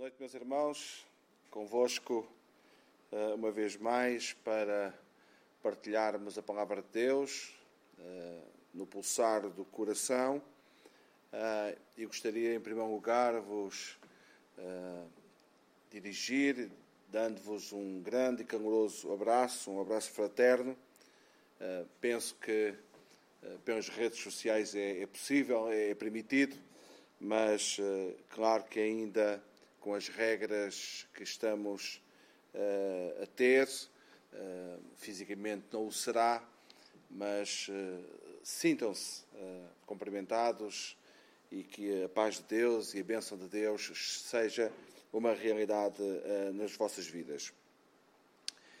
Boa noite, meus irmãos. Convosco, eh, uma vez mais, para partilharmos a palavra de Deus eh, no pulsar do coração. Eh, e gostaria, em primeiro lugar, vos dirigir, dando-vos um grande e caloroso abraço, um abraço fraterno. Penso que pelas redes sociais é, é possível, é, é permitido, mas claro que ainda com as regras que estamos uh, a ter. Uh, fisicamente não o será, mas uh, sintam-se cumprimentados e que a paz de Deus e a bênção de Deus seja uma realidade nas vossas vidas.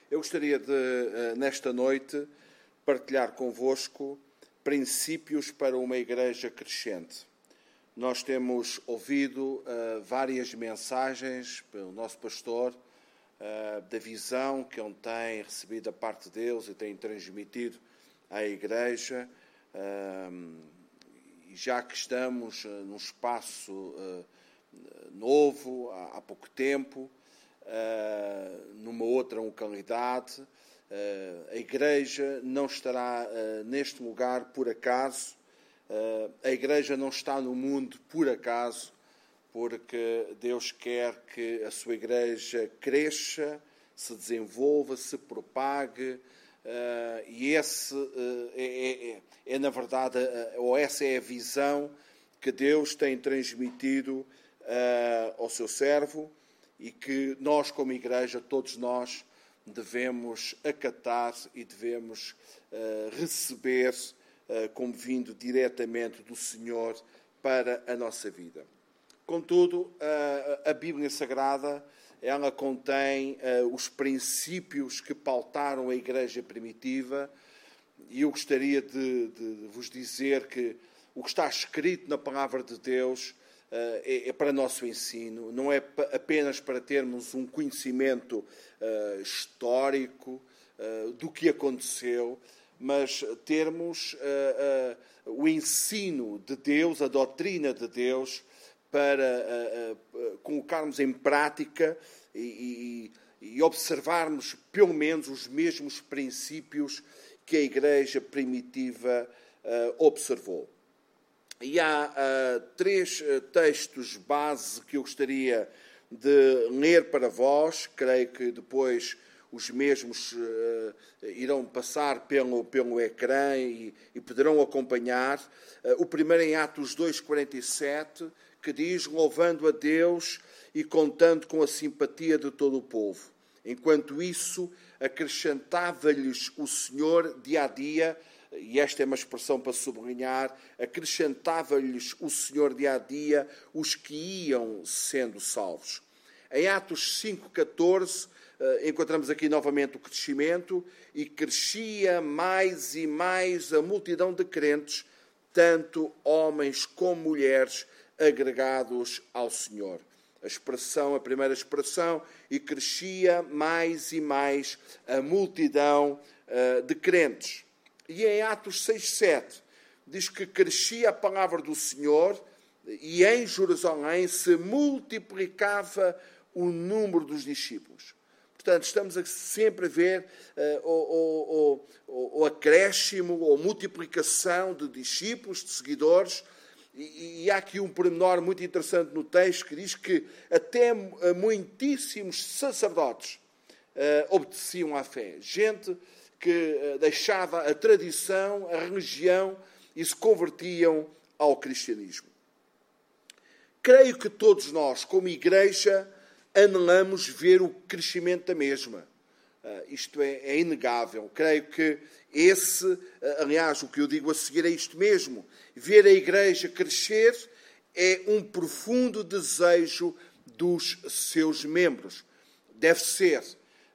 Eu gostaria de, nesta noite, partilhar convosco princípios para uma igreja crescente. Nós temos ouvido uh, várias mensagens pelo nosso pastor uh, da visão que ele tem recebido da parte de Deus e tem transmitido à Igreja. Uh, já que estamos num espaço novo, há, há, pouco tempo, numa outra localidade, a Igreja não estará neste lugar por acaso a Igreja não está no mundo por acaso, porque Deus quer que a sua Igreja cresça, se desenvolva, se propague, uh, e esse uh, é, é, é, na verdade, ou essa é a visão que Deus tem transmitido ao seu servo e que nós, como Igreja, todos nós, devemos acatar e devemos receber como vindo diretamente do Senhor para a nossa vida. Contudo, a Bíblia Sagrada ela contém eh, os princípios que pautaram a Igreja primitiva e eu gostaria de, de vos dizer que o que está escrito na Palavra de Deus eh, é, é, para nosso ensino, não é apenas para termos um conhecimento histórico do que aconteceu, mas termos uh, uh, o ensino de Deus, a doutrina de Deus, para uh, colocarmos em prática e, e, e, observarmos pelo menos os mesmos princípios que a Igreja primitiva observou. E há três textos base que eu gostaria de ler para vós, creio que depois os mesmos uh, irão passar pelo, pelo ecrã e, e poderão acompanhar. Uh, o primeiro em Atos 2,47, que diz: Louvando a Deus e contando com a simpatia de todo o povo. Enquanto isso, acrescentava-lhes o Senhor dia a dia, e esta é uma expressão para sublinhar, acrescentava-lhes o Senhor dia a dia os que iam sendo salvos. Em Atos 5,14 eh, encontramos aqui novamente o crescimento e crescia mais e mais a multidão de crentes, tanto homens como mulheres, agregados ao Senhor. A expressão, a primeira expressão, e crescia mais e mais a multidão uh, de crentes. E em Atos 6, 7, diz que crescia a palavra do Senhor e em Jerusalém se multiplicava o número dos discípulos. Portanto, estamos sempre a ver uh, o, o, o, acréscimo ou multiplicação de discípulos, de seguidores, e, e, há aqui um pormenor muito interessante no texto que diz que até muitíssimos sacerdotes uh, obedeciam à fé. Gente que uh, deixava a tradição, a religião e se convertiam ao cristianismo. Creio que todos nós, como igreja, anelamos ver o crescimento da mesma. Uh, isto é, é, inegável. Creio que esse, uh, aliás, o que eu digo a seguir é isto mesmo. Ver a Igreja crescer é um profundo desejo dos seus membros. Deve ser.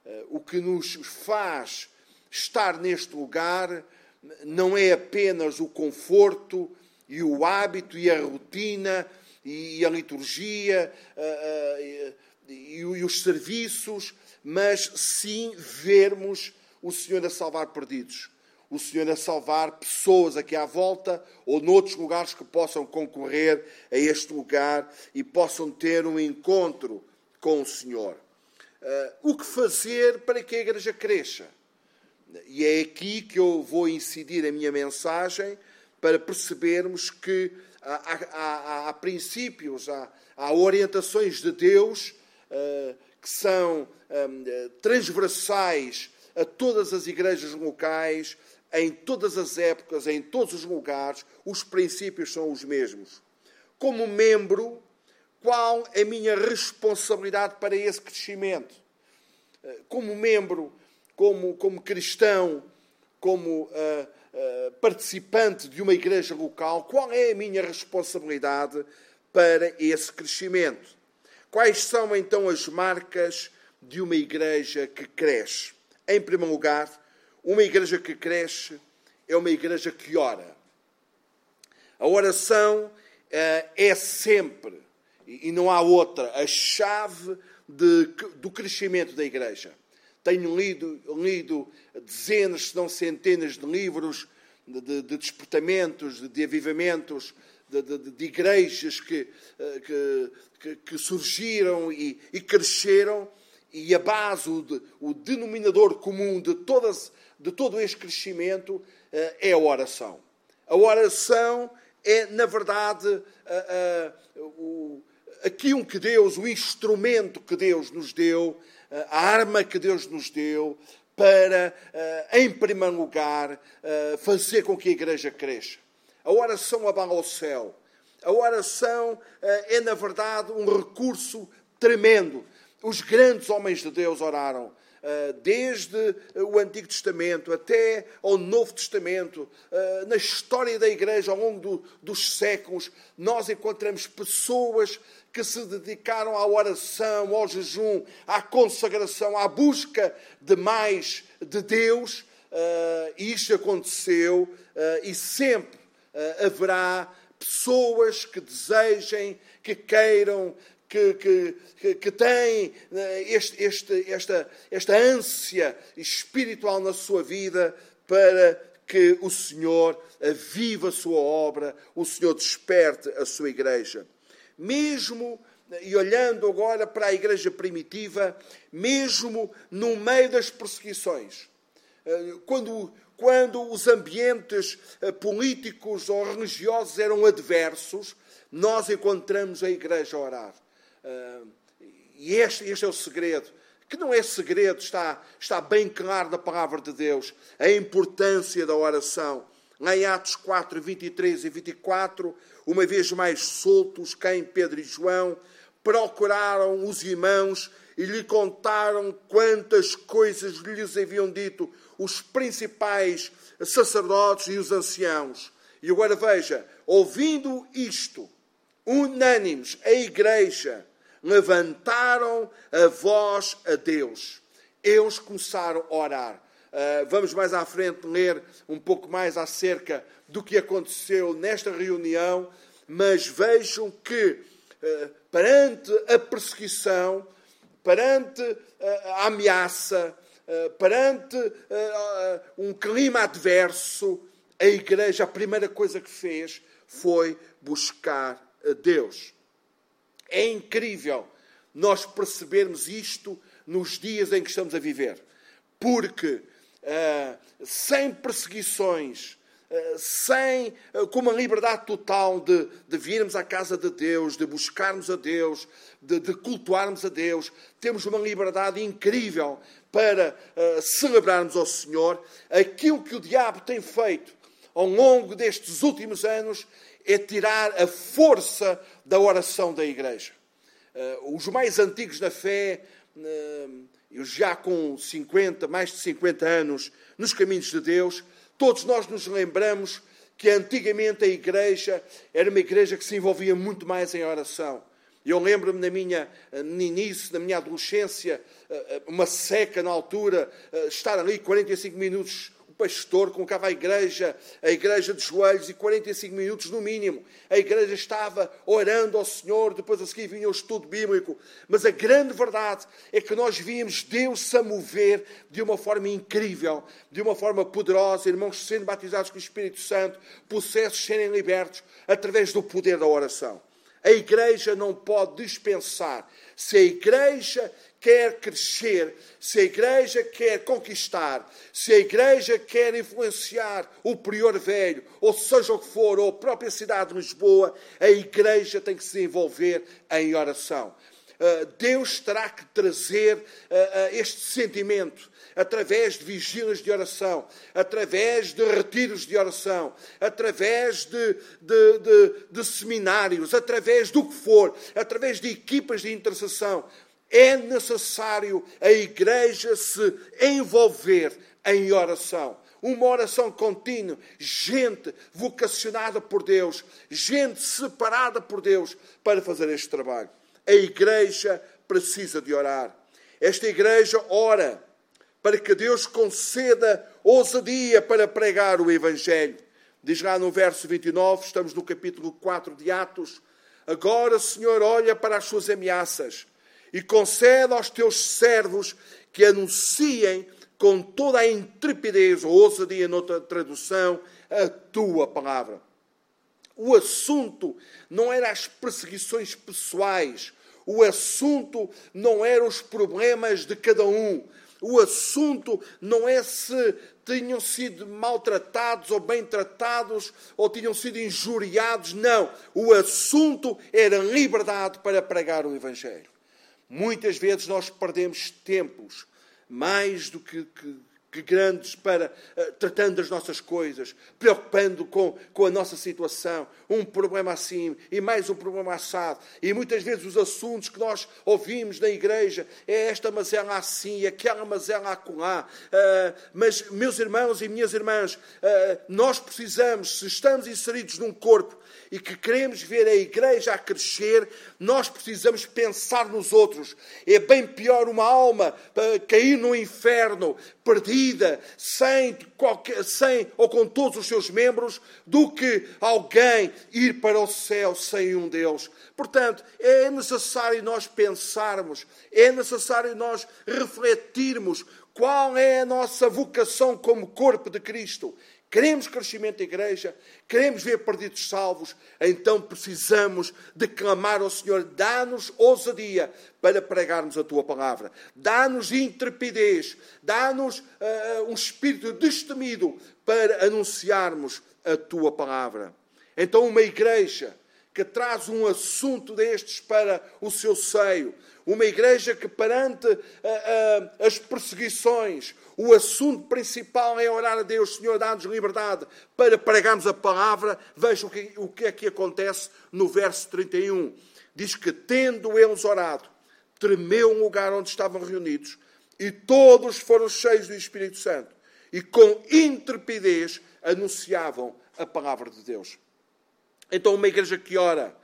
Uh, o que nos faz estar neste lugar não é apenas o conforto e o hábito e a rotina e a liturgia e, os serviços, mas sim vermos o Senhor a salvar perdidos, o Senhor a salvar pessoas aqui à volta ou noutros lugares que possam concorrer a este lugar e possam ter um encontro com o Senhor. Uh, o que fazer para que a igreja cresça? E é aqui que eu vou incidir a minha mensagem para percebermos que há, há, há princípios, há, há, orientações de Deus que são um, transversais a todas as igrejas locais, em todas as épocas, em todos os lugares, os princípios são os mesmos. Como membro, qual é a minha responsabilidade para esse crescimento? Uh, como membro, como, como cristão, como uh, uh, participante de uma igreja local, qual é a minha responsabilidade para esse crescimento? Quais são então as marcas de uma igreja que cresce? Em primeiro lugar, uma igreja que cresce é uma igreja que ora. A oração uh, é sempre, e não há outra, a chave de, do crescimento da igreja. Tenho lido, lido dezenas, se não centenas de livros de, de, de despertamentos, de, de avivamentos, de, de, igrejas que, eh, que, que, que surgiram e, e, cresceram, e a base, o, o denominador comum de, todas, de todo este crescimento eh, é a oração. A oração é, na verdade, a, a, o, aquilo que Deus, o instrumento que Deus nos deu a arma que Deus nos deu para, eh, em primeiro lugar, eh, fazer com que a igreja cresça. A oração abala o céu. A oração eh, é, na verdade, um recurso tremendo. Os grandes homens de Deus oraram. Desde o Antigo Testamento até ao Novo Testamento, na história da Igreja ao longo dos séculos, nós encontramos pessoas que se dedicaram à oração, ao jejum, à consagração, à busca de mais de Deus. Uh, isto aconteceu e sempre haverá pessoas que desejem, que queiram, que, que, que têm este, este, esta, esta ânsia espiritual na sua vida para que o Senhor avive a sua obra, o Senhor desperte a sua igreja. Mesmo, e olhando agora para a igreja primitiva, mesmo no meio das perseguições, eh, quando, quando os ambientes eh, políticos ou religiosos eram adversos, nós encontramos a igreja a orar. Eh, e este, este é o segredo que não é segredo, está, está bem claro da palavra de Deus, a importância da oração. Em Atos 4, 23 e 24, uma vez mais soltos, quem Pedro e João procuraram os irmãos e lhe contaram quantas coisas lhes haviam dito os principais sacerdotes e os anciãos. E agora veja, ouvindo isto, unânimes, a igreja levantaram a voz a Deus. Eles começaram a orar. Uh, vamos mais à frente ler um pouco mais acerca do que aconteceu nesta reunião, mas vejam que, eh, perante a perseguição, perante eh, a ameaça, perante um clima adverso, a igreja, a primeira coisa que fez foi buscar a Deus. É incrível nós percebermos isto nos dias em que estamos a viver, porque sem perseguições, eh, sem, eh, com uma liberdade total de, de virmos à casa de Deus, de buscarmos a Deus, de, de cultuarmos a Deus. Temos uma liberdade incrível para uh, celebrarmos ao Senhor. Aquilo que o diabo tem feito ao longo destes últimos anos é tirar a força da oração da igreja. Uh, os mais antigos na fé, uh, já com 50, mais de 50 anos nos caminhos de Deus, Todos nós nos lembramos que antigamente a igreja era uma igreja que se envolvia muito mais em oração. Eu lembro-me na minha, no início, na minha adolescência, eh, eh, uma seca na altura, eh, estar ali 45 minutos pastor colocava a igreja, a igreja de joelhos e 45 minutos no mínimo. A igreja estava orando ao Senhor, depois a seguir vinha o estudo bíblico. Mas a grande verdade é que nós víamos Deus a mover de uma forma incrível, de uma forma poderosa, irmãos sendo batizados com o Espírito Santo, processos serem libertos através do poder da oração. A igreja não pode dispensar. Se a igreja quer crescer, se a igreja quer conquistar, se a igreja quer influenciar o prior velho, ou seja o que for, ou a própria cidade de Lisboa, a igreja tem que se envolver em oração. Ah, Deus terá que trazer ah, ah, este sentimento através de vigílias de oração, através de retiros de oração, através de, de, de, de, seminários, através do que for, através de equipas de intercessão. É necessário a igreja se envolver em oração. Uma oração contínua, gente vocacionada por Deus, gente separada por Deus para fazer este trabalho. A igreja precisa de orar. Esta igreja ora para que Deus conceda ousadia para pregar o Evangelho. Diz lá no verso 29, estamos no capítulo 4 de Atos. Agora, Senhor, olha para as suas ameaças e concede aos teus servos que anunciem com toda a intrepidez, ou ousadia noutra tradução, a tua palavra. O assunto não era as perseguições pessoais, o assunto não eram os problemas de cada um, o assunto não é se tinham sido maltratados ou bem tratados ou tinham sido injuriados, não. O assunto era liberdade para pregar o Evangelho. Muitas vezes nós perdemos tempos mais do que, que que grandes para uh, tratando das nossas coisas, preocupando com, com a nossa situação, um problema assim e mais um problema assado. E muitas vezes os assuntos que nós ouvimos na igreja é esta mazela assim, aquela mazela acolá. Uh, mas, meus irmãos e minhas irmãs, uh, nós precisamos, se estamos inseridos num corpo e que queremos ver a igreja a crescer, nós precisamos pensar nos outros. É bem pior uma alma cair no inferno, perdida, sem, qualquer, sem ou com todos os seus membros, do que alguém ir para o céu sem um deles. Portanto, é necessário nós pensarmos, é necessário nós refletirmos qual é a nossa vocação como corpo de Cristo. Queremos crescimento da igreja, queremos ver perdidos salvos, então precisamos de clamar ao Senhor, dá-nos ousadia para pregarmos a tua palavra, dá-nos intrepidez, dá-nos uh, um espírito destemido para anunciarmos a tua palavra. Então, uma igreja que traz um assunto destes para o seu seio, uma igreja que, perante uh, uh, as perseguições, o assunto principal é orar a Deus, Senhor, dá-nos liberdade para pregarmos a palavra. Veja o que, o que é que acontece no verso 31. Diz que, tendo eles orado, tremeu o lugar onde estavam reunidos e todos foram cheios do Espírito Santo e com intrepidez anunciavam a palavra de Deus. Então, uma igreja que ora,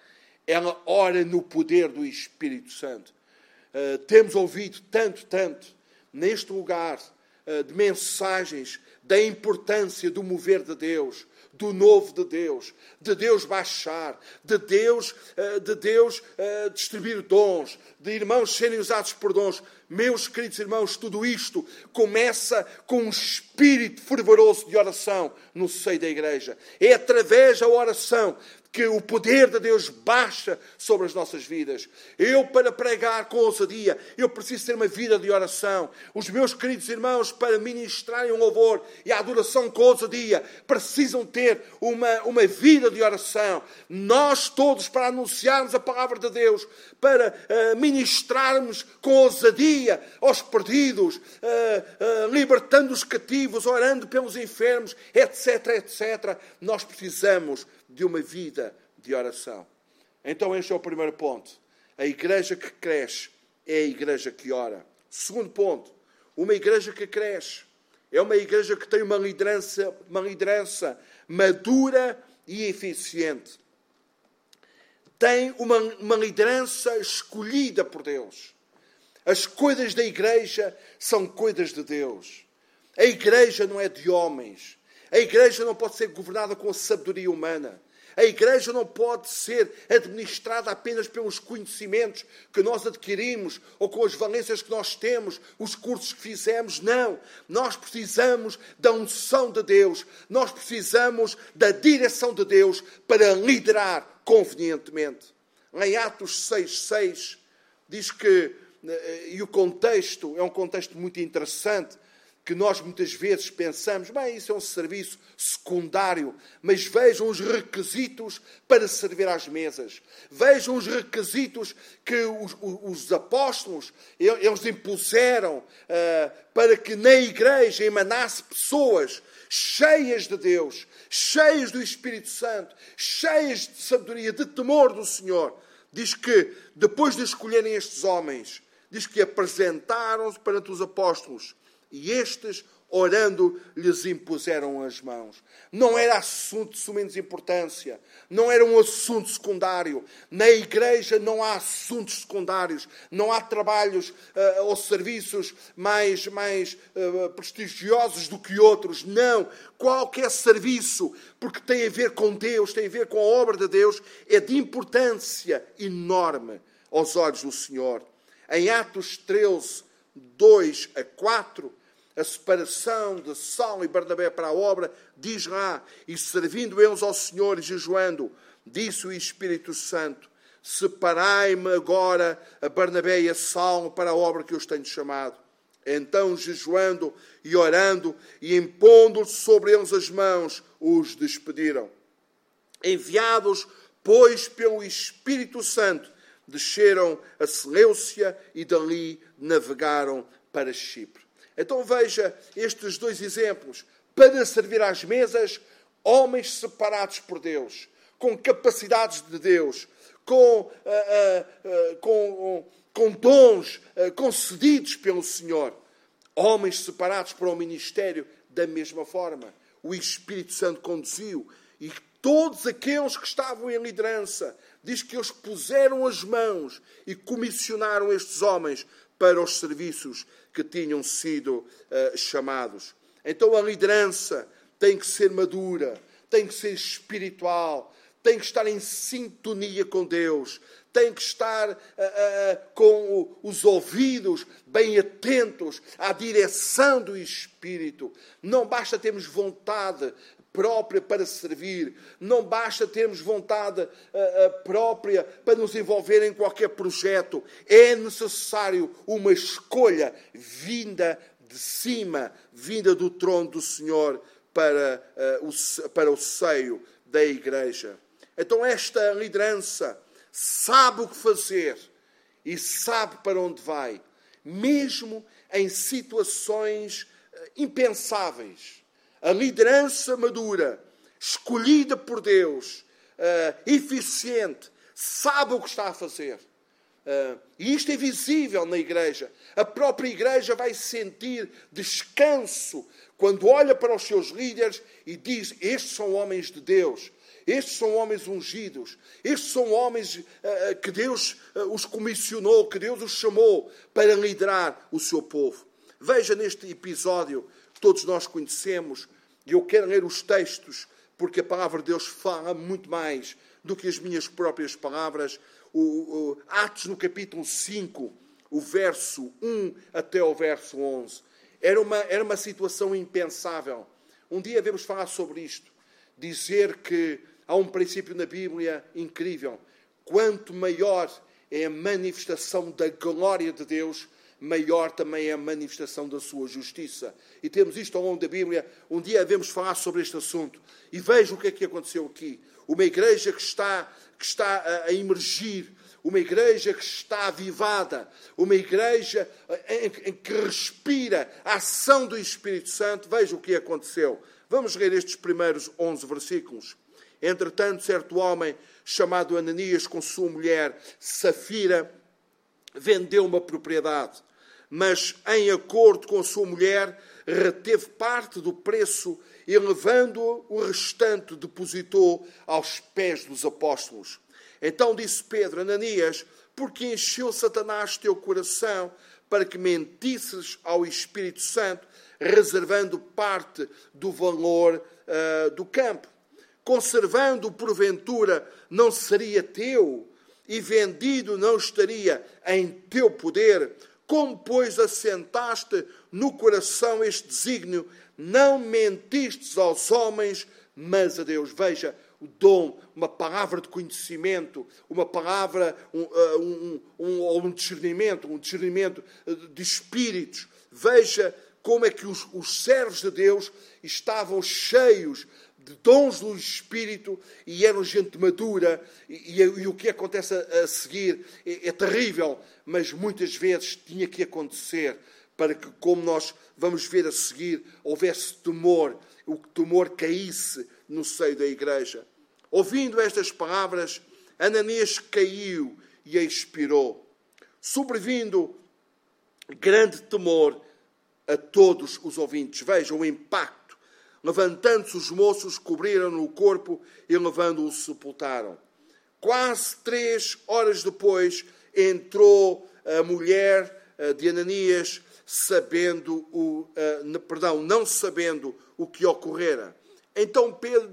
ela ora no poder do Espírito Santo. Uh, temos ouvido tanto, tanto neste lugar uh, de mensagens da importância do mover de Deus, do novo de Deus, de Deus baixar, de Deus, uh, de Deus distribuir dons, de irmãos serem usados por dons. Meus queridos irmãos, tudo isto começa com um espírito fervoroso de oração no seio da igreja. É através da oração que o poder de Deus baixa sobre as nossas vidas. Eu, para pregar com ousadia, eu preciso ter uma vida de oração. Os meus queridos irmãos, para ministrarem um louvor e a adoração com ousadia, precisam ter uma, uma vida de oração. Nós todos, para anunciarmos a palavra de Deus, para uh, ministrarmos com ousadia aos perdidos, uh, uh, libertando os cativos, orando pelos enfermos, etc, etc, nós precisamos de uma vida de oração. Então, este é o primeiro ponto. A igreja que cresce é a igreja que ora. Segundo ponto, uma igreja que cresce é uma igreja que tem uma liderança, uma liderança madura e eficiente. Tem uma, uma liderança escolhida por Deus. As coisas da igreja são coisas de Deus. A igreja não é de homens. A igreja não pode ser governada com a sabedoria humana. A igreja não pode ser administrada apenas pelos conhecimentos que nós adquirimos ou com as valências que nós temos, os cursos que fizemos. Não. Nós precisamos da unção de Deus. Nós precisamos da direção de Deus para liderar convenientemente. em Atos 6,6, diz que, eh, e o contexto é um contexto muito interessante, que nós muitas vezes pensamos, bem, isso é um serviço secundário, mas vejam os requisitos para servir às mesas. Vejam os requisitos que os, os apóstolos eles impuseram uh, para que na igreja emanasse pessoas cheias de Deus, cheias do Espírito Santo, cheias de sabedoria, de temor do Senhor. Diz que depois de escolherem estes homens, diz que apresentaram-se perante os apóstolos e estes, orando, lhes impuseram as mãos. Não era assunto de sumenos importância, não era um assunto secundário. Na igreja não há assuntos secundários, não há trabalhos uh, ou serviços mais, mais uh, prestigiosos do que outros. Não. Qualquer serviço, porque tem a ver com Deus, tem a ver com a obra de Deus, é de importância enorme aos olhos do Senhor. Em Atos 13, 2 a 4, a separação de Saulo e Barnabé para a obra, diz lá, e servindo eles ao Senhor e jejuando, disse o Espírito Santo, separai-me agora a Barnabé e a Saulo para a obra que os tenho chamado. Então, jejuando e orando e impondo sobre eles as mãos, os despediram. Enviados, pois, pelo Espírito Santo, desceram a Seleucia e dali navegaram para Chipre. Então veja estes dois exemplos. Para servir às mesas, homens separados por Deus, com capacidades de Deus, com, uh, uh, uh, com, com dons concedidos pelo Senhor. Homens separados para o ministério da mesma forma. O Espírito Santo conduziu e todos aqueles que estavam em liderança, diz que eles puseram as mãos e comissionaram estes homens para os serviços que tinham sido uh, chamados. Então a liderança tem que ser madura, tem que ser espiritual, tem que estar em sintonia com Deus, tem que estar uh, uh, com os ouvidos bem atentos à direção do Espírito. Não basta termos vontade própria para servir. Não basta termos vontade uh, própria para nos envolver em qualquer projeto. É necessário uma escolha vinda de cima, vinda do trono do Senhor para, uh, o, para o seio da igreja. Então, esta liderança sabe o que fazer e sabe para onde vai, mesmo em situações impensáveis a liderança madura, escolhida por Deus, uh, eficiente, sabe o que está a fazer. Uh, e isto é visível na igreja. A própria igreja vai sentir descanso quando olha para os seus líderes e diz: Estes são homens de Deus, estes são homens ungidos, estes são homens uh, que Deus uh, os comissionou, que Deus os chamou para liderar o seu povo. Veja neste episódio todos nós conhecemos, e eu quero ler os textos, porque a palavra de Deus fala muito mais do que as minhas próprias palavras. O, o, Atos, no capítulo 5, o verso 1 até o verso 11. Era uma, era uma situação impensável. Um dia devemos falar sobre isto. Dizer que há um princípio na Bíblia incrível. Quanto maior é a manifestação da glória de Deus, maior também é a manifestação da sua justiça. E temos isto ao longo da Bíblia. Um dia devemos falar sobre este assunto. E veja o que é que aconteceu aqui. Uma igreja que está, que está a, a emergir, uma igreja que está avivada, uma igreja em, em que respira a ação do Espírito Santo. Veja o que aconteceu. Vamos ler estes primeiros 11 versículos. Entretanto, certo homem chamado Ananias, com sua mulher Safira, vendeu uma propriedade mas em acordo com sua mulher, reteve parte do preço e, levando o restante, depositou aos pés dos apóstolos. Então disse Pedro, Ananias, porque encheu Satanás teu coração para que mentisses ao Espírito Santo, reservando parte do valor uh, do campo. Conservando, porventura, não seria teu, e vendido não estaria em teu poder como, pois, assentaste no coração este desígnio, não mentistes aos homens, mas a Deus. Veja, o dom, uma palavra de conhecimento, uma palavra, um, uh, um, um, um discernimento, um discernimento uh, de espíritos. Veja como é que os, os servos de Deus estavam cheios de dons do Espírito e eram gente madura, e, e, e o que acontece a, a seguir é, é, terrível, mas muitas vezes tinha que acontecer para que, como nós vamos ver a seguir, houvesse temor, o temor caísse no seio da igreja. Ouvindo estas palavras, Ananias caiu e expirou, sobrevindo grande temor a todos os ouvintes. Vejam o impacto Levantando-se os moços, cobriram-no o corpo e, levando-o, sepultaram. Quase três horas depois, entrou a mulher eh, de Ananias, sabendo o, uh, perdão, não sabendo o que ocorrera. Então Pedro,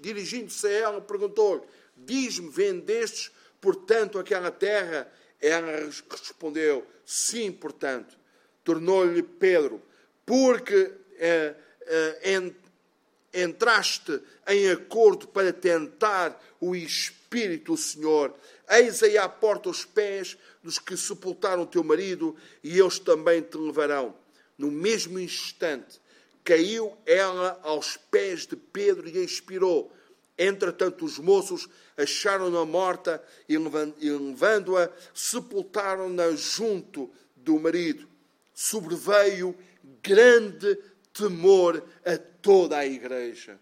dirigindo-se a ela, perguntou-lhe: Diz-me, vendestes, portanto, aquela terra? Ela respondeu: Sim, portanto. Tornou-lhe Pedro: Porque uh, uh, entraste em acordo para tentar o Espírito, o Senhor. Eis aí à porta os pés dos que sepultaram teu marido, e eles também te levarão. No mesmo instante, caiu ela aos pés de Pedro e expirou. Entretanto, os moços acharam-na morta e, levando-a, sepultaram-na junto do marido. Sobreveio grande temor a toda a igreja.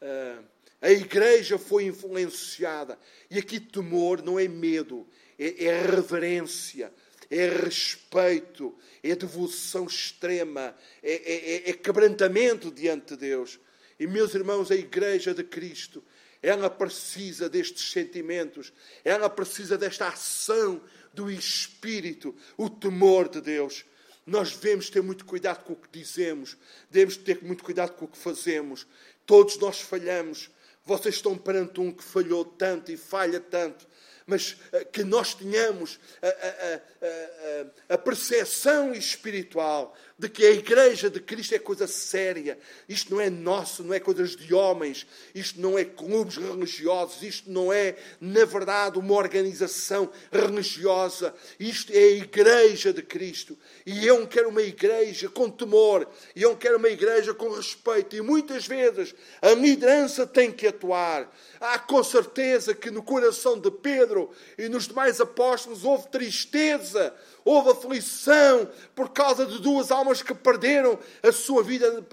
Ah, a igreja foi influenciada. E aqui temor não é medo, é, é reverência, é respeito, é devoção extrema, é, é, é, é quebrantamento diante de Deus. E, meus irmãos, a igreja de Cristo, ela precisa destes sentimentos, ela precisa desta ação do Espírito, o temor de Deus. Nós devemos ter muito cuidado com o que dizemos, devemos ter muito cuidado com o que fazemos. Todos nós falhamos. Vocês estão perante um que falhou tanto e falha tanto mas uh, que nós tenhamos a, a, a, a percepção espiritual de que a igreja de Cristo é coisa séria. Isto não é nosso, não é coisas de homens, isto não é clubes religiosos, isto não é, na verdade, uma organização religiosa. Isto é a igreja de Cristo. E eu quero uma igreja com temor, e eu quero uma igreja com respeito. E muitas vezes a liderança tem que atuar. Há com certeza que no coração de Pedro e nos demais apóstolos houve tristeza, houve aflição por causa de duas almas que perderam a sua vida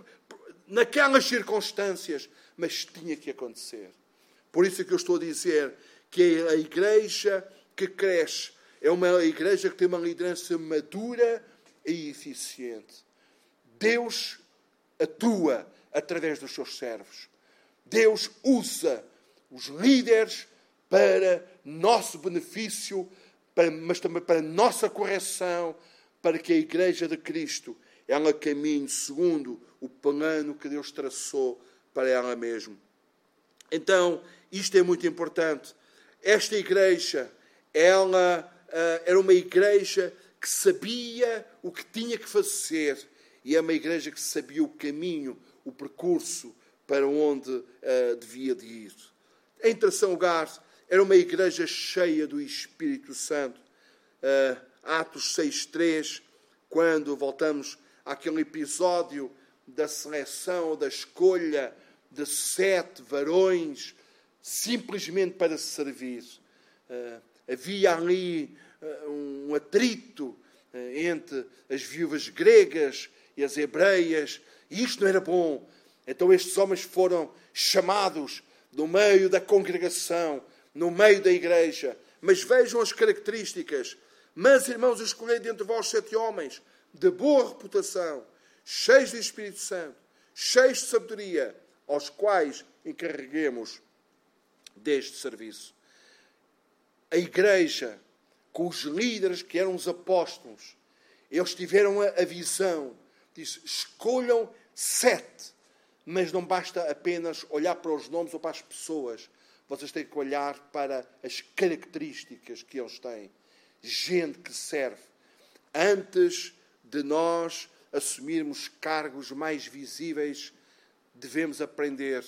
naquelas circunstâncias. Mas tinha que acontecer. Por isso é que eu estou a dizer que a igreja que cresce é uma igreja que tem uma liderança madura e eficiente. Deus atua através dos seus servos. Deus usa os líderes para nosso benefício, para, mas também para nossa correção, para que a Igreja de Cristo ela caminhe segundo o plano que Deus traçou para ela mesma. Então, isto é muito importante. Esta igreja, ela uh, era uma igreja que sabia o que tinha que fazer e é uma igreja que sabia o caminho, o percurso para onde uh, devia de ir. Em terceiro lugar, era uma igreja cheia do Espírito Santo. Uh, Atos 6.3, quando voltamos àquele episódio da seleção, da escolha de sete varões, simplesmente para servir. Uh, havia ali uh, um atrito entre as viúvas gregas e as hebreias, e isto não era bom. Então estes homens foram chamados no meio da congregação, no meio da igreja. Mas vejam as características. Mas, irmãos, escolhei dentre vós sete homens de boa reputação, cheios de Espírito Santo, cheios de sabedoria, aos quais encarreguemos deste serviço. A igreja, com os líderes que eram os apóstolos, eles tiveram a, visão, diz, escolham sete mas não basta apenas olhar para os nomes ou para as pessoas. Vocês têm que olhar para as características que eles têm. Gente que serve. Antes de nós assumirmos cargos mais visíveis, devemos aprender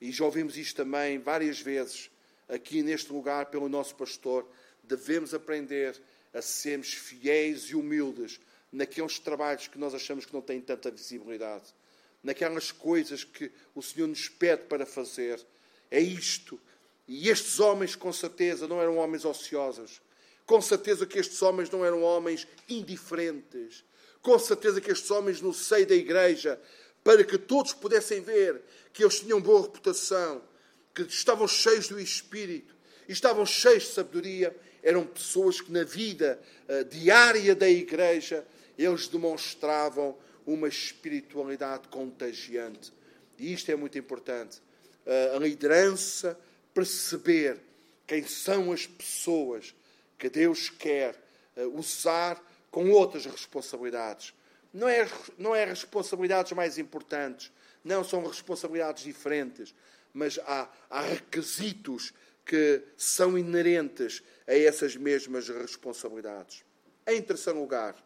e já ouvimos isto também várias vezes aqui neste lugar pelo nosso pastor, devemos aprender a sermos fiéis e humildes naqueles trabalhos que nós achamos que não têm tanta visibilidade, naquelas coisas que o Senhor nos pede para fazer. É isto. E estes homens, com certeza, não eram homens ociosos. Com certeza que estes homens não eram homens indiferentes. Com certeza que estes homens, no seio da igreja, para que todos pudessem ver que eles tinham boa reputação, que estavam cheios do Espírito estavam cheios de sabedoria, eram pessoas que na vida uh, diária da igreja eles demonstravam uma espiritualidade contagiante. E isto é muito importante. Uh, a liderança perceber quem são as pessoas que Deus quer uh, usar com outras responsabilidades. Não é, não é responsabilidades mais importantes, não são responsabilidades diferentes, mas há, há requisitos que são inerentes a essas mesmas responsabilidades. Em terceiro lugar,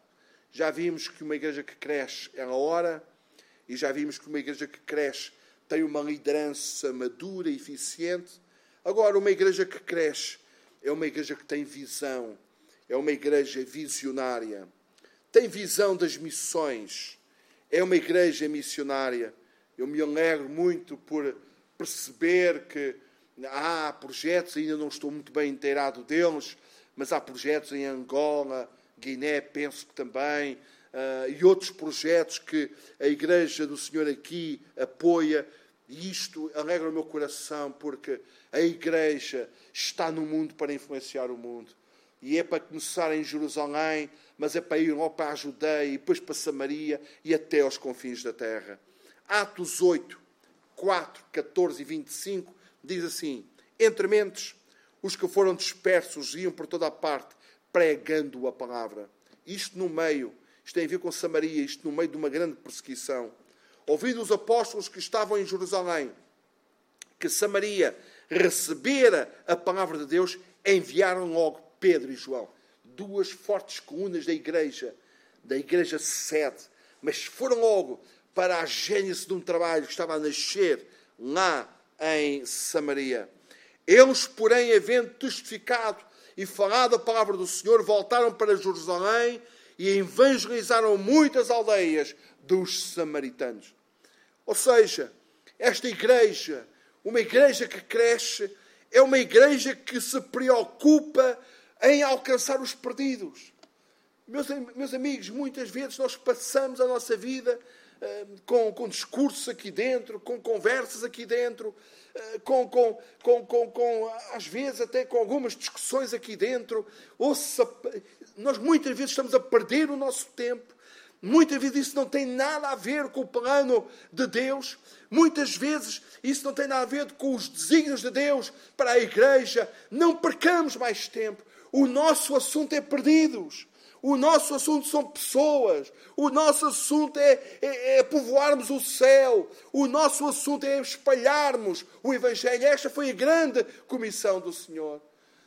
já vimos que uma igreja que cresce é a hora e já vimos que uma igreja que cresce tem uma liderança madura e eficiente. Agora, uma igreja que cresce é uma igreja que tem visão, é uma igreja visionária, tem visão das missões, é uma igreja missionária. Eu me alegro muito por perceber que há projetos, ainda não estou muito bem inteirado deles, mas há projetos em Angola, Guiné, penso que também, uh, e outros projetos que a Igreja do Senhor aqui apoia. E isto alegra o meu coração, porque a Igreja está no mundo para influenciar o mundo. E é para começar em Jerusalém, mas é para ir logo para a Judeia, e depois para Samaria e até aos confins da terra. Atos 8, 4, 14 e 25 diz assim: Entre mentes, os que foram dispersos iam por toda a parte, pregando a palavra. Isto no meio, isto tem a ver com Samaria, isto no meio de uma grande perseguição. Ouvindo os apóstolos que estavam em Jerusalém, que Samaria recebera a palavra de Deus, enviaram logo Pedro e João, duas fortes colunas da igreja, da igreja sede, mas foram logo para a gênese de um trabalho que estava a nascer lá em Samaria. Eles, porém, havendo testificado e falado a palavra do Senhor, voltaram para Jerusalém e evangelizaram muitas aldeias dos samaritanos. Ou seja, esta igreja, uma igreja que cresce, é uma igreja que se preocupa em alcançar os perdidos. Meus, meus amigos, muitas vezes nós passamos a nossa vida uh, com, com discursos aqui dentro, com conversas aqui dentro, uh, com, com, com, com, com, às vezes até com algumas discussões aqui dentro. Nós muitas vezes estamos a perder o nosso tempo. Muitas vezes isso não tem nada a ver com o plano de Deus. Muitas vezes isso não tem nada a ver com os desígnios de Deus para a igreja. Não percamos mais tempo. O nosso assunto é perdidos. O nosso assunto são pessoas. O nosso assunto é, é, é, povoarmos o céu. O nosso assunto é espalharmos o Evangelho. Esta foi a grande comissão do Senhor.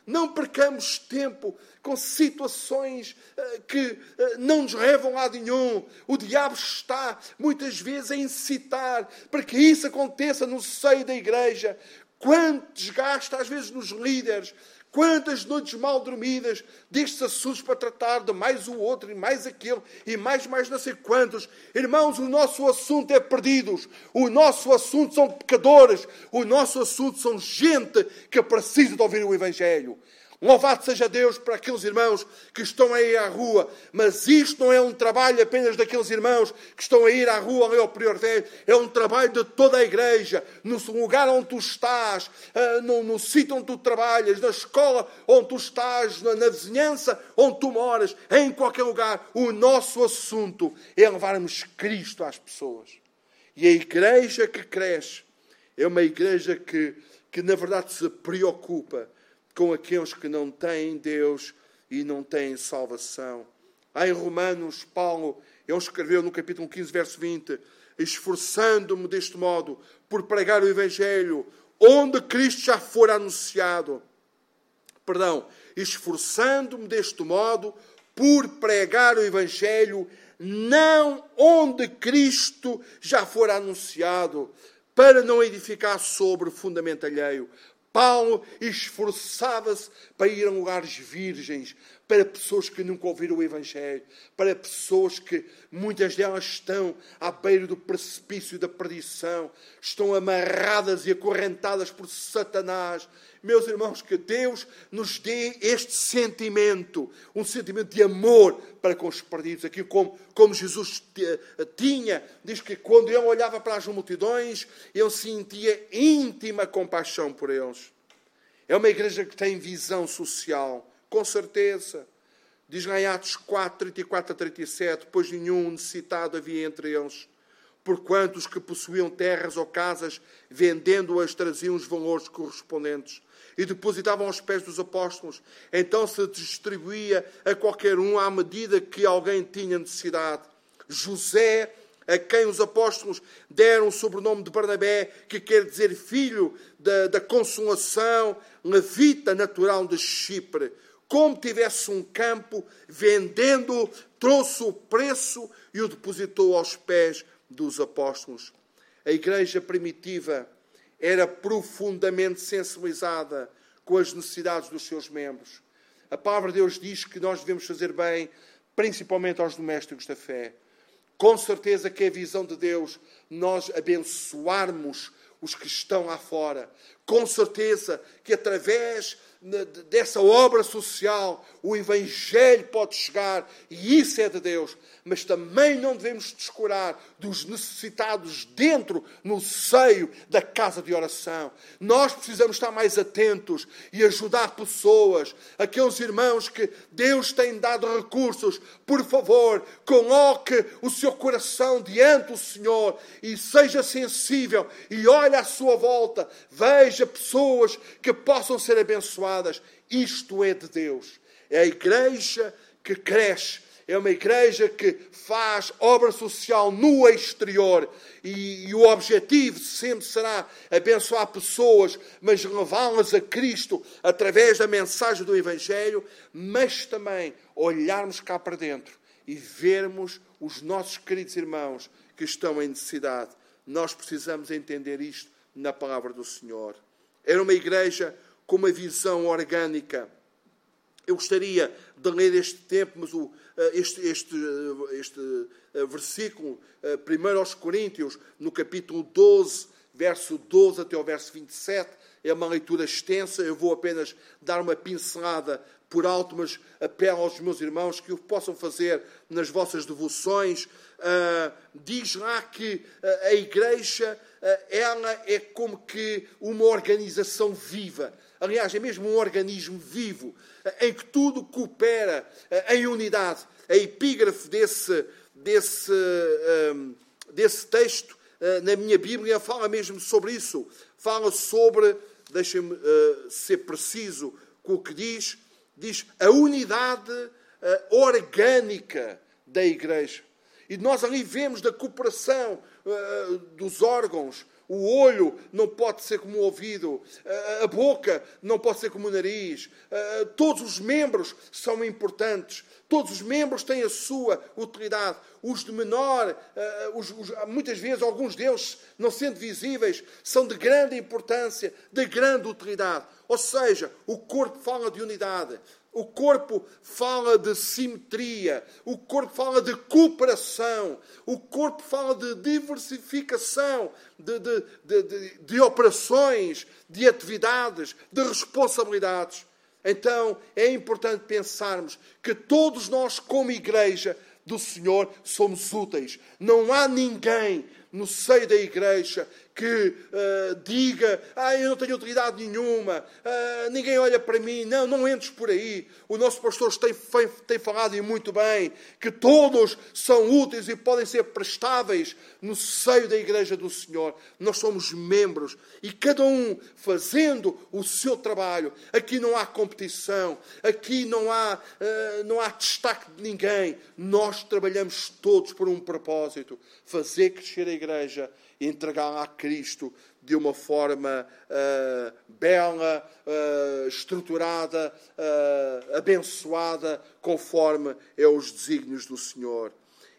Não percamos tempo com situações uh, que uh, não nos levam a nenhum. O diabo está, muitas vezes, a incitar para que isso aconteça no seio da igreja. Quanto desgaste, às vezes, nos líderes Quantas noites mal dormidas destes assuntos para tratar de mais o outro e mais aquele e mais, mais não sei quantos. Irmãos, o nosso assunto é perdidos. O nosso assunto são pecadores. O nosso assunto são gente que precisa de ouvir o Evangelho. Louvado seja Deus para aqueles irmãos que estão a ir à rua, mas isto não é um trabalho apenas daqueles irmãos que estão a ir à rua ali ao Prior Velho, é um trabalho de toda a igreja, no lugar onde tu estás, ah, no, no sítio onde tu trabalhas, na escola onde tu estás, na, na vizinhança onde tu moras, em qualquer lugar. O nosso assunto é levarmos Cristo às pessoas. E a igreja que cresce é uma igreja que, que na verdade se preocupa com aqueles que não têm Deus e não têm salvação. Em Romanos, Paulo, ele escreveu no capítulo 15, verso 20: Esforçando-me deste modo por pregar o Evangelho, onde Cristo já for anunciado. Perdão, esforçando-me deste modo por pregar o Evangelho, não onde Cristo já for anunciado, para não edificar sobre fundamento alheio. Paulo esforçava-se para ir a lugares virgens, para pessoas que nunca ouviram o Evangelho, para pessoas que muitas delas estão à beira do precipício da perdição, estão amarradas e acorrentadas por Satanás. Meus irmãos, que Deus nos dê este sentimento, um sentimento de amor para com os perdidos. Aqui, como, como Jesus tinha, diz que quando ele olhava para as multidões, ele sentia íntima compaixão por eles. É uma igreja que tem visão social com certeza. Diz lá em Atos 4, 34 a 37, pois nenhum necessitado havia entre eles, porquanto os que possuíam terras ou casas, vendendo-as, traziam os valores correspondentes e depositavam aos pés dos apóstolos. Então se distribuía a qualquer um à medida que alguém tinha necessidade. José, a quem os apóstolos deram o sobrenome de Barnabé, que quer dizer filho da, da consolação, levita natural de Chipre como tivesse um campo, vendendo, trouxe o preço e o depositou aos pés dos apóstolos. A igreja primitiva era profundamente sensibilizada com as necessidades dos seus membros. A palavra de Deus diz que nós devemos fazer bem, principalmente aos domésticos da fé. Com certeza que é a visão de Deus nós abençoarmos os que estão lá fora. Com certeza que através dessa obra social, o Evangelho pode chegar e isso é de Deus. Mas também não devemos descurar dos necessitados dentro, no seio da casa de oração. Nós precisamos estar mais atentos e ajudar pessoas, aqueles irmãos que Deus tem dado recursos. Por favor, coloque o seu coração diante do Senhor e seja sensível e olhe à sua volta, veja pessoas que possam ser abençoadas. Isto é de Deus. É a igreja que cresce é uma igreja que faz obra social no exterior e, e o objetivo sempre será abençoar pessoas, mas levá-las a Cristo através da mensagem do Evangelho, mas também olharmos cá para dentro e vermos os nossos queridos irmãos que estão em necessidade. Nós precisamos entender isto na palavra do Senhor. Era uma igreja com uma visão orgânica. Eu gostaria de ler este tempo, mas o, eh, este, este, eh, este eh, versículo, 1 aos Coríntios, no capítulo 12, verso 12 até o verso 27, é uma leitura extensa, eu vou apenas dar uma pincelada por alto, mas apelo aos meus irmãos que o possam fazer nas vossas devoções. Uh, diz lá que a igreja, uh, ela é como que uma organização viva. Aliás, é mesmo um organismo vivo em que tudo coopera eh, em unidade. A epígrafe desse, desse, ehm, desse texto eh, na minha Bíblia fala mesmo sobre isso. Fala sobre, deixem-me eh, ser preciso com o que diz, diz a unidade orgânica da Igreja. E nós ali vemos da cooperação dos órgãos, o olho não pode ser como o ouvido, a boca não pode ser como o nariz. Todos os membros são importantes, todos os membros têm a sua utilidade. Os de menor, os, os, muitas vezes alguns deles, não sendo visíveis, são de grande importância, de grande utilidade. Ou seja, o corpo fala de unidade. O corpo fala de simetria, o corpo fala de cooperação, o corpo fala de diversificação de, de, de, de, operações, de atividades, de responsabilidades. Então é importante pensarmos que todos nós, como igreja do Senhor, somos úteis. Não há ninguém no seio da igreja que uh, diga, ah, eu não tenho utilidade nenhuma, uh, ninguém olha para mim. Não, não entres por aí. O nosso pastor tem, tem falado e muito bem que todos são úteis e podem ser prestáveis no seio da igreja do Senhor. Nós somos membros e cada um fazendo o seu trabalho. Aqui não há competição, aqui não há, uh, não há destaque de ninguém. Nós trabalhamos todos por um propósito: fazer crescer a igreja entregá-la a Cristo de uma forma uh, bela, uh, estruturada, uh, abençoada, conforme é os desígnios do Senhor.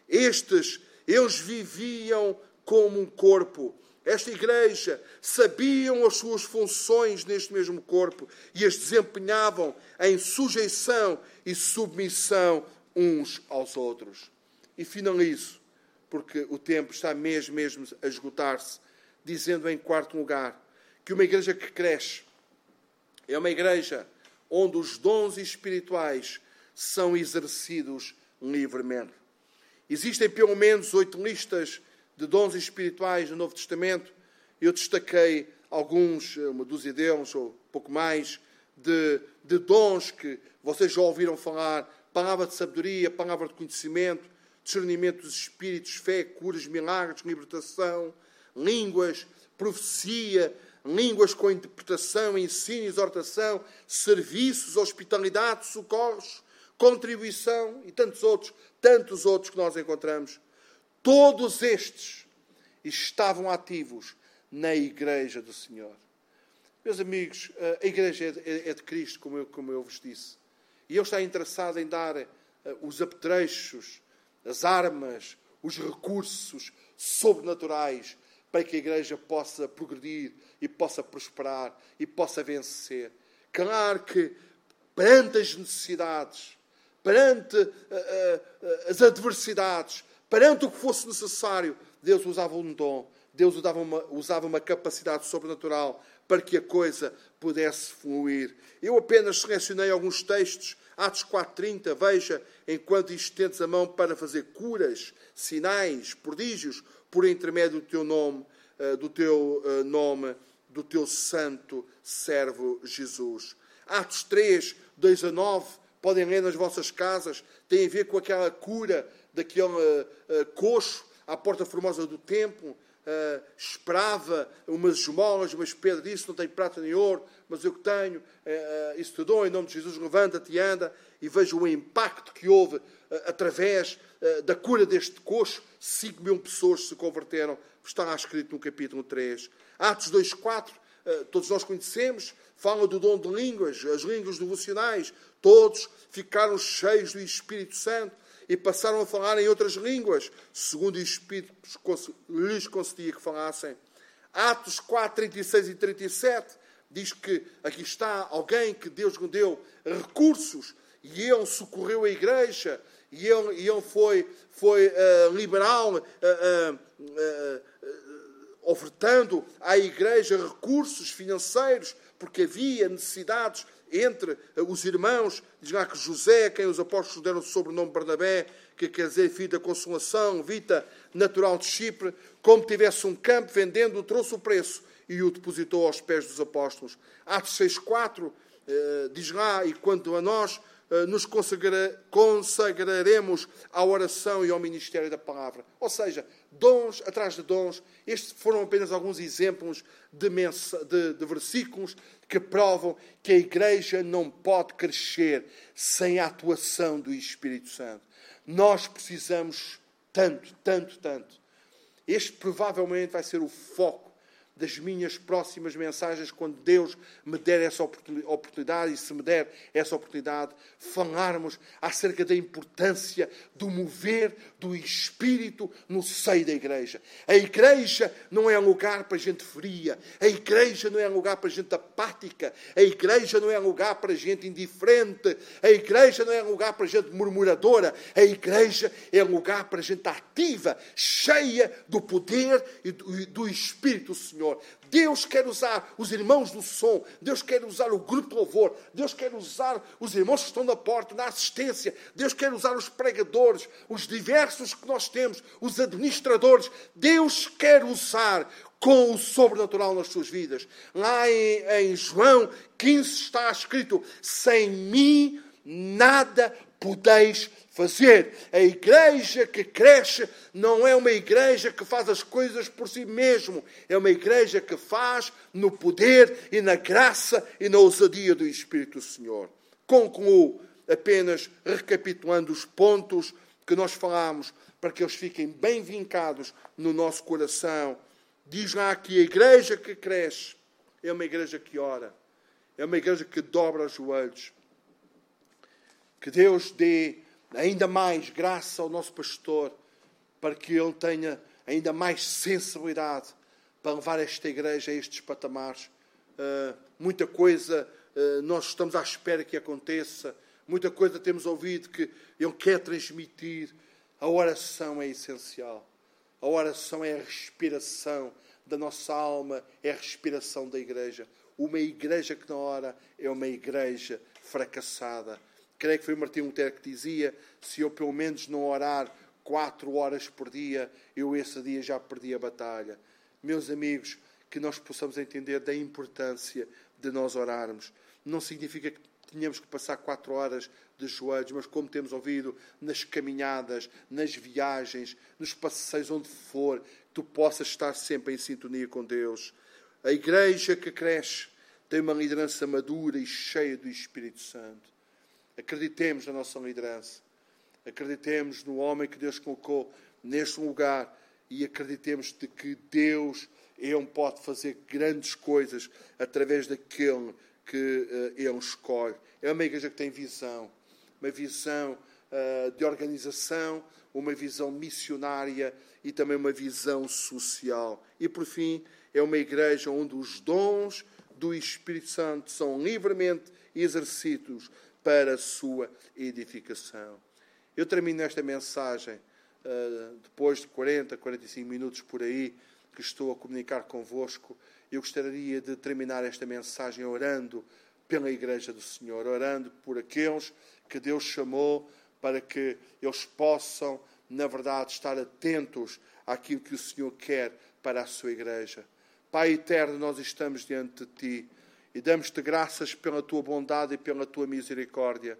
Estes, eles viviam como um corpo. Esta igreja sabiam as suas funções neste mesmo corpo e as desempenhavam em sujeição e submissão uns aos outros. E finalizo, porque o tempo está mesmo, mesmo a esgotar-se, dizendo em quarto lugar que uma igreja que cresce é uma igreja onde os dons espirituais são exercidos livremente. Existem pelo menos oito listas de dons espirituais no Novo Testamento. Eu destaquei alguns, uma dúzia deles, ou pouco mais, de, de dons que vocês já ouviram falar: palavra de sabedoria, palavra de conhecimento, discernimento dos espíritos, fé, curas, milagres, libertação, línguas, profecia, línguas com interpretação, ensino, exortação, serviços, hospitalidade, socorros, contribuição e tantos outros, tantos outros que nós encontramos. Todos estes estavam ativos na igreja do Senhor. Meus amigos, a igreja é, é de Cristo, como eu, como eu vos disse. E Ele está interessado em dar eh, os apetrechos, as armas, os recursos sobrenaturais para que a igreja possa progredir e possa prosperar e possa vencer. Claro que perante as necessidades, perante uh, uh, as adversidades, perante o que fosse necessário, Deus usava um dom, Deus usava uma, usava uma capacidade sobrenatural para que a coisa pudesse fluir. Eu apenas selecionei alguns textos, Atos 4.30, veja, enquanto estendes a mão para fazer curas, sinais, prodígios, por intermédio do teu nome, eh, do teu eh, nome, do teu santo servo Jesus. Atos 3, 2 a 9, podem ler nas vossas casas, tem a ver com aquela cura daquele uh, coxo à porta formosa do templo, uh, esperava umas esmolas, mas Pedro disse: Não tenho prata nem ouro, mas eu que tenho, uh, isso te dou, em nome de Jesus, levanta-te e anda. E veja o impacto que houve uh, através da cura deste coxo. 5 mil pessoas se converteram, está escrito no capítulo 3. Atos 2, 4, todos nós conhecemos, fala do dom de línguas, as línguas devocionais. Todos ficaram cheios do Espírito Santo e passaram a falar em outras línguas, segundo o Espírito lhes concedia que falassem. Atos 4, 36 e 37 diz que aqui está alguém que Deus lhe deu recursos e ele socorreu a igreja e ele, ele foi, foi uh, liberal, uh, uh, ofertando à igreja recursos financeiros, porque havia necessidades entre eh, os irmãos, diz lá que José, quem os apóstolos deram o sobrenome Barnabé, que quer dizer filho da consolação, vita natural de Chipre, como tivesse um campo, vendendo, trouxe o preço e o depositou aos pés dos apóstolos. Atos 6,4 eh, diz lá, e quanto a nós, eh, nos consagraremos à oração e ao ministério da palavra. Ou seja, dons atrás de dons. Estes foram apenas alguns exemplos de, de, de versículos que provam que a igreja não pode crescer sem a atuação do Espírito Santo. Nós precisamos tanto, tanto, tanto. Este provavelmente vai ser o foco das minhas próximas mensagens, quando Deus me der essa oportunidade, e se me der essa oportunidade, falarmos acerca da importância do mover do Espírito no seio da igreja. A igreja não é lugar para gente fria, a igreja não é lugar para gente apática, a igreja não é lugar para gente indiferente, a igreja não é lugar para gente murmuradora, a igreja é lugar para gente ativa, cheia do poder e do Espírito Senhor. Deus quer usar os irmãos do som, Deus quer usar o grupo de louvor, Deus quer usar os irmãos que estão na porta, na assistência, Deus quer usar os pregadores, os diversos que nós temos, os administradores. Deus quer usar com o sobrenatural nas suas vidas. Lá em, em João 15 está escrito: sem mim nada podeis fazer. A igreja que cresce não é uma igreja que faz as coisas por si mesmo, é uma igreja que faz no poder e na graça e na ousadia do Espírito do Senhor. Concluo apenas recapitulando os pontos que nós falamos para que eles fiquem bem vincados no nosso coração. Diz lá que a igreja que cresce é uma igreja que ora, é uma igreja que dobra os joelhos. Que Deus dê ainda mais graça ao nosso pastor, para que ele tenha ainda mais sensibilidade para levar esta igreja a estes patamares. Uh, muita coisa uh, nós estamos à espera que aconteça, muita coisa temos ouvido que Ele quer transmitir. A oração é essencial. A oração é a respiração da nossa alma, é a respiração da igreja. Uma igreja que não ora é uma igreja fracassada. Creio que foi Martim Lutero que dizia: se eu pelo menos não orar quatro horas por dia, eu esse dia já perdi a batalha. Meus amigos, que nós possamos entender da importância de nós orarmos. Não significa que tenhamos que passar quatro horas de joelhos, mas como temos ouvido nas caminhadas, nas viagens, nos passeios, onde for, tu possas estar sempre em sintonia com Deus. A igreja que cresce tem uma liderança madura e cheia do Espírito Santo. Acreditemos na nossa liderança. Acreditemos no homem que Deus colocou neste lugar e acreditemos de que Deus ele pode fazer grandes coisas através daquele que uh, ele escolhe. É uma igreja que tem visão, uma visão uh, de organização, uma visão missionária e também uma visão social. E por fim, é uma igreja onde os dons do Espírito Santo são livremente exercidos para a sua edificação. Eu termino esta mensagem uh, depois de 40, 45 minutos por aí que estou a comunicar convosco. Eu gostaria de terminar esta mensagem orando pela Igreja do Senhor, orando por aqueles que Deus chamou para que eles possam, na verdade, estar atentos àquilo que o Senhor quer para a sua Igreja. Pai eterno, nós estamos diante de Ti e damos-te graças pela Tua bondade e pela Tua misericórdia.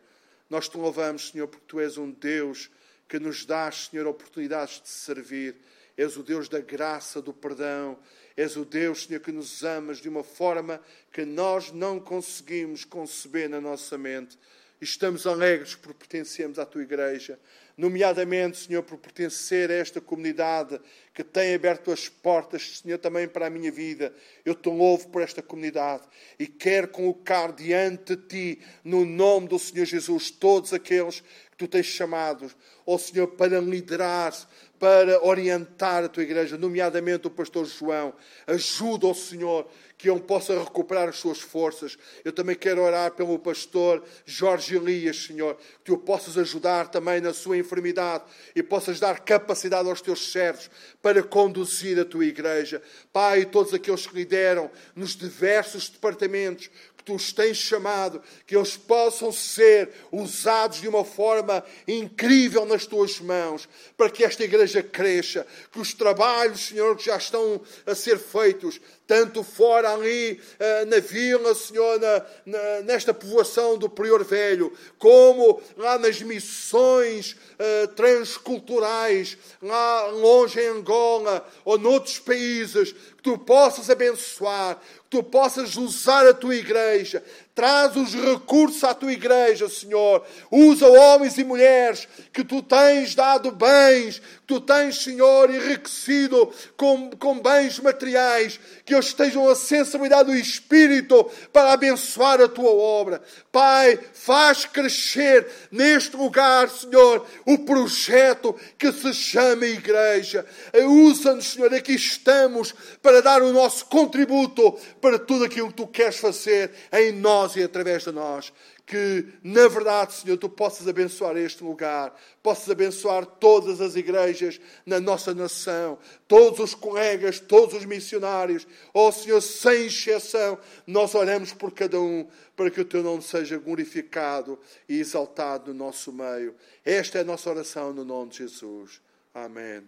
Nós te louvamos, Senhor, porque Tu és um Deus que nos dás, Senhor, oportunidades de servir. És o Deus da graça, do perdão. És o Deus, Senhor, que nos amas de uma forma que nós não conseguimos conceber na nossa mente. Estamos alegres por pertencermos à tua igreja, nomeadamente, Senhor, por pertencer a esta comunidade que tem aberto as portas, Senhor, também para a minha vida. Eu te louvo por esta comunidade e quero colocar diante de ti, no nome do Senhor Jesus, todos aqueles que tu tens chamados, ó Senhor, para liderar, para orientar a tua igreja, nomeadamente o pastor João. Ajuda, ó Senhor, que ele possa recuperar as suas forças. Eu também quero orar pelo pastor Jorge Elias, Senhor, que tu o possas ajudar também na sua enfermidade e possas dar capacidade aos teus servos para conduzir a tua igreja. Pai, todos aqueles que lideram nos diversos departamentos, que tu os tens chamado, que eles possam ser usados de uma forma incrível nas tuas mãos, para que esta igreja cresça, que os trabalhos, Senhor, que já estão a ser feitos, tanto fora ali uh, na vila, Senhor, na, na, nesta povoação do Prior Velho, como lá nas missões uh, transculturais, lá longe em Angola ou noutros países, que tu possas abençoar, tu possas usar a tua igreja, traz os recursos à tua igreja, Senhor. Usa homens e mulheres que tu tens dado bens, que tu tens, Senhor, enriquecido com, com bens materiais, que eles estejam a sensibilidade do Espírito para abençoar a tua obra. Pai, faz crescer neste lugar, Senhor, o projeto que se chama Igreja. Usa-nos, Senhor, aqui estamos para dar o nosso contributo para tudo aquilo que tu queres fazer em nós e através de nós. Que, na verdade, Senhor, tu possas abençoar este lugar, possas abençoar todas as igrejas na nossa nação, todos os colegas, todos os missionários. Oh, Senhor, sem exceção, nós oramos por cada um, para que o teu nome seja glorificado e exaltado no nosso meio. Esta é a nossa oração no nome de Jesus. Amém.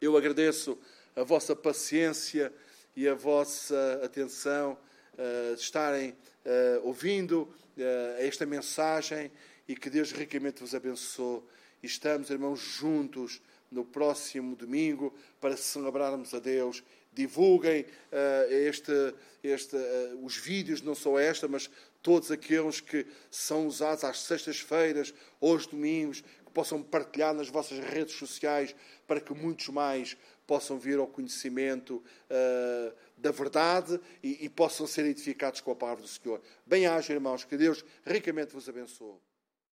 Eu agradeço a vossa paciência e a vossa atenção, uh, estarem uh, ouvindo uh, esta mensagem e que Deus ricamente vos abençoe. Estamos, irmãos, juntos no próximo domingo para celebrarmos a Deus. Divulguem uh, este, este, uh, os vídeos, não só esta, mas todos aqueles que são usados às sextas-feiras aos domingos, que possam partilhar nas vossas redes sociais para que muitos mais possam vir ao conhecimento uh, da verdade e, e possam ser edificados com a palavra do Senhor. Bem-aja, irmãos, que Deus ricamente vos abençoe.